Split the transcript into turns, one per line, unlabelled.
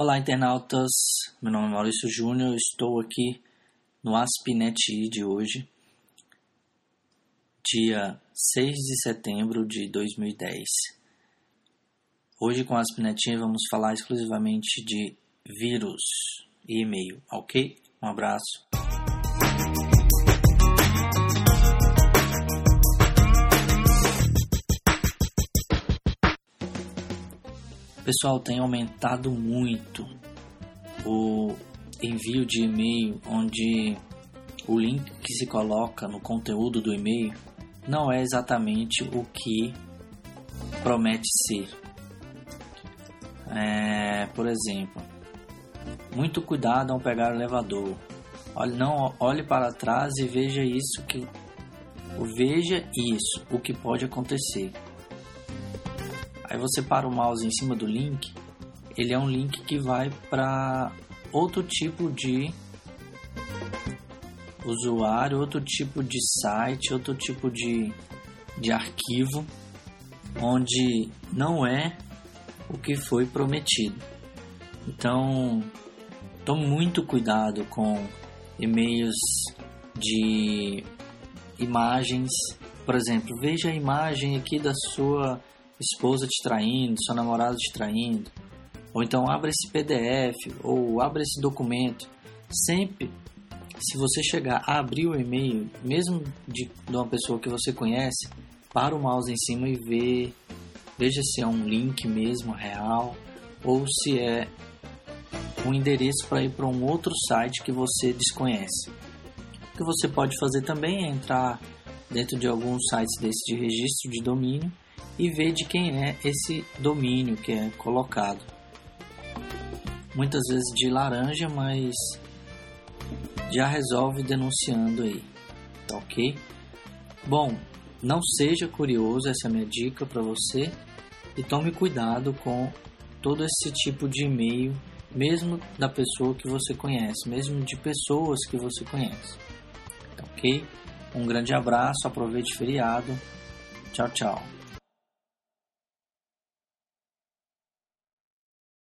Olá, internautas. Meu nome é Maurício Júnior. Estou aqui no AspNet de hoje, dia 6 de setembro de 2010. Hoje com a vamos falar exclusivamente de vírus e e-mail, ok? Um abraço. Pessoal, tem aumentado muito o envio de e-mail onde o link que se coloca no conteúdo do e-mail não é exatamente o que promete ser. É, por exemplo, muito cuidado ao pegar o elevador. Olhe, não olhe para trás e veja isso que veja isso, o que pode acontecer. Aí você para o mouse em cima do link, ele é um link que vai para outro tipo de usuário, outro tipo de site, outro tipo de, de arquivo, onde não é o que foi prometido. Então, tome muito cuidado com e-mails de imagens. Por exemplo, veja a imagem aqui da sua esposa te traindo, seu namorado te traindo, ou então abra esse PDF ou abra esse documento. Sempre, se você chegar a abrir o e-mail, mesmo de, de uma pessoa que você conhece, para o mouse em cima e vê, veja se é um link mesmo real ou se é um endereço para ir para um outro site que você desconhece. O que você pode fazer também é entrar dentro de alguns sites desse de registro de domínio e ver de quem é esse domínio que é colocado. Muitas vezes de laranja, mas já resolve denunciando aí, tá ok? Bom, não seja curioso, essa é a minha dica para você e tome cuidado com todo esse tipo de e-mail, mesmo da pessoa que você conhece, mesmo de pessoas que você conhece, tá ok? Um grande abraço, aproveite o feriado, tchau, tchau.